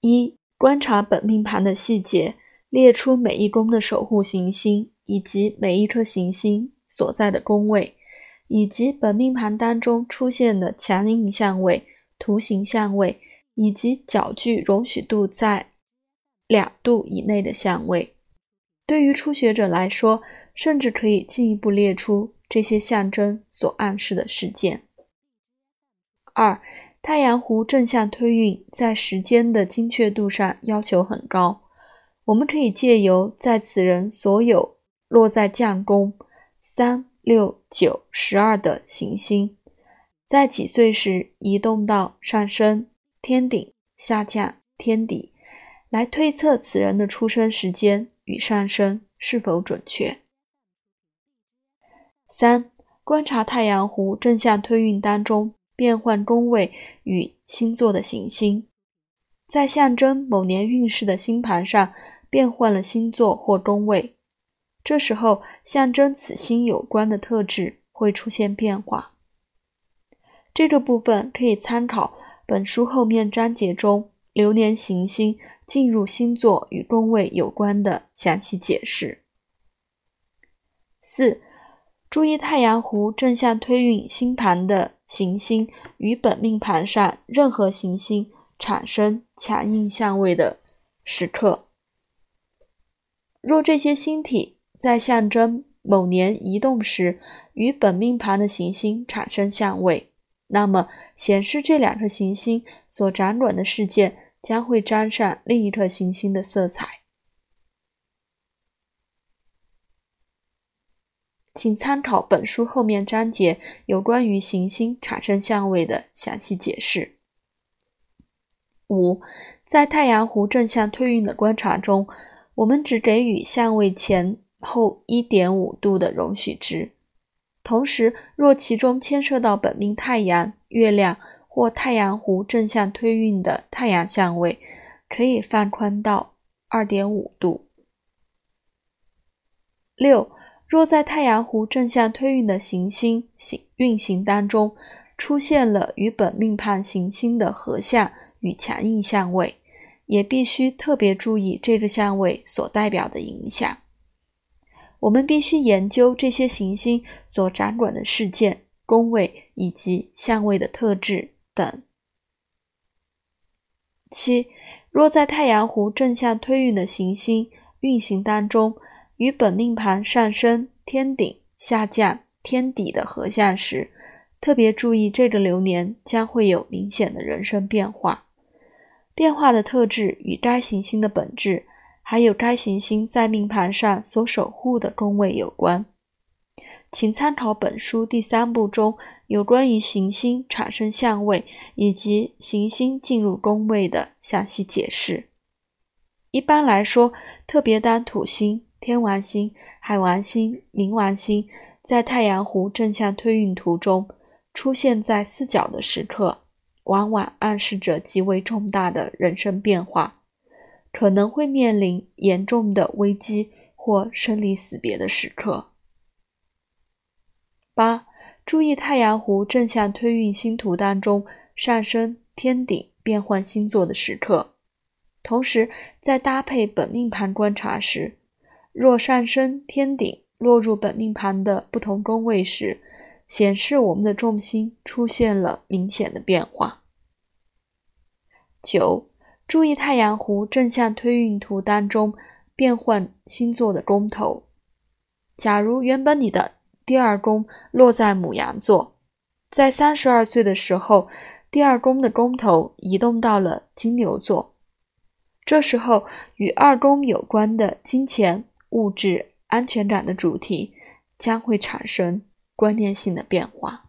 一、观察本命盘的细节，列出每一宫的守护行星以及每一颗行星所在的宫位，以及本命盘当中出现的强硬相位、图形相位，以及角距容许度在两度以内的相位。对于初学者来说，甚至可以进一步列出这些象征所暗示的事件。二、太阳湖正向推运在时间的精确度上要求很高，我们可以借由在此人所有落在将宫三、六、九、十二的行星，在几岁时移动到上升天顶、下降天底，来推测此人的出生时间。与上升是否准确？三、观察太阳湖正向推运当中变换宫位与星座的行星，在象征某年运势的星盘上变换了星座或宫位，这时候象征此星有关的特质会出现变化。这个部分可以参考本书后面章节中。流年行星进入星座与宫位有关的详细解释。四、注意太阳湖正向推运星盘的行星与本命盘上任何行星产生强硬相位的时刻。若这些星体在象征某年移动时与本命盘的行星产生相位。那么，显示这两颗行星所掌管的事件将会沾上另一颗行星的色彩。请参考本书后面章节有关于行星产生相位的详细解释。五，在太阳湖正向推运的观察中，我们只给予相位前后一点五度的容许值。同时，若其中牵涉到本命太阳、月亮或太阳湖正向推运的太阳相位，可以放宽到二点五度。六，若在太阳湖正向推运的行星行运行当中出现了与本命盘行星的合相与强硬相位，也必须特别注意这个相位所代表的影响。我们必须研究这些行星所掌管的事件、宫位以及相位的特质等。七，若在太阳湖正向推运的行星运行当中，与本命盘上升天顶、下降天底的合相时，特别注意这个流年将会有明显的人生变化。变化的特质与该行星的本质。还有该行星在命盘上所守护的宫位有关，请参考本书第三部中有关于行星产生相位以及行星进入宫位的详细解释。一般来说，特别当土星、天王星、海王星、冥王星在太阳湖正向推运图中出现在四角的时刻，往往暗示着极为重大的人生变化。可能会面临严重的危机或生离死别的时刻。八、注意太阳湖正向推运星图当中上升天顶变换星座的时刻。同时，在搭配本命盘观察时，若上升天顶落入本命盘的不同宫位时，显示我们的重心出现了明显的变化。九。注意太阳湖正向推运图当中变换星座的宫头。假如原本你的第二宫落在母羊座，在三十二岁的时候，第二宫的宫头移动到了金牛座，这时候与二宫有关的金钱、物质、安全感的主题将会产生观念性的变化。